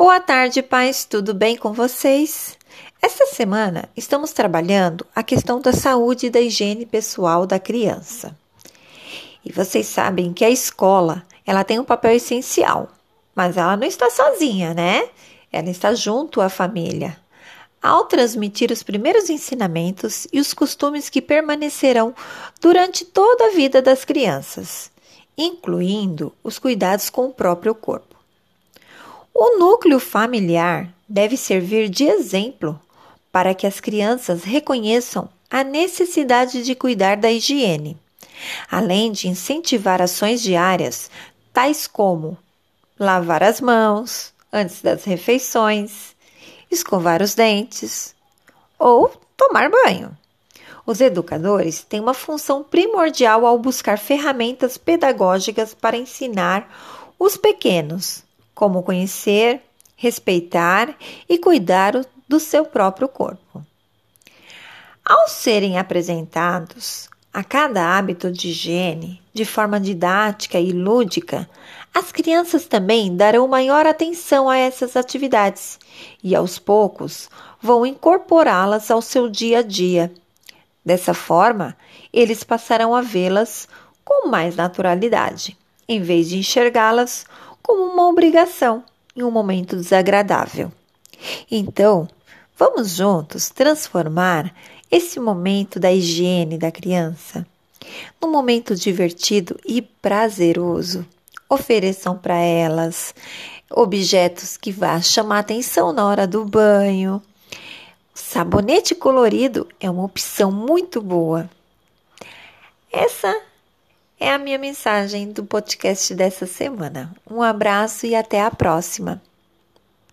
Boa tarde, pais, tudo bem com vocês? Esta semana estamos trabalhando a questão da saúde e da higiene pessoal da criança. E vocês sabem que a escola, ela tem um papel essencial, mas ela não está sozinha, né? Ela está junto à família. Ao transmitir os primeiros ensinamentos e os costumes que permanecerão durante toda a vida das crianças, incluindo os cuidados com o próprio corpo. O núcleo familiar deve servir de exemplo para que as crianças reconheçam a necessidade de cuidar da higiene, além de incentivar ações diárias, tais como lavar as mãos antes das refeições, escovar os dentes ou tomar banho. Os educadores têm uma função primordial ao buscar ferramentas pedagógicas para ensinar os pequenos como conhecer, respeitar e cuidar do seu próprio corpo. Ao serem apresentados a cada hábito de higiene de forma didática e lúdica, as crianças também darão maior atenção a essas atividades e, aos poucos, vão incorporá-las ao seu dia a dia. Dessa forma, eles passarão a vê-las com mais naturalidade, em vez de enxergá-las como uma obrigação em um momento desagradável. Então, vamos juntos transformar esse momento da higiene da criança num momento divertido e prazeroso. Ofereçam para elas objetos que vá chamar atenção na hora do banho. Sabonete colorido é uma opção muito boa. Essa é a minha mensagem do podcast dessa semana. Um abraço e até a próxima.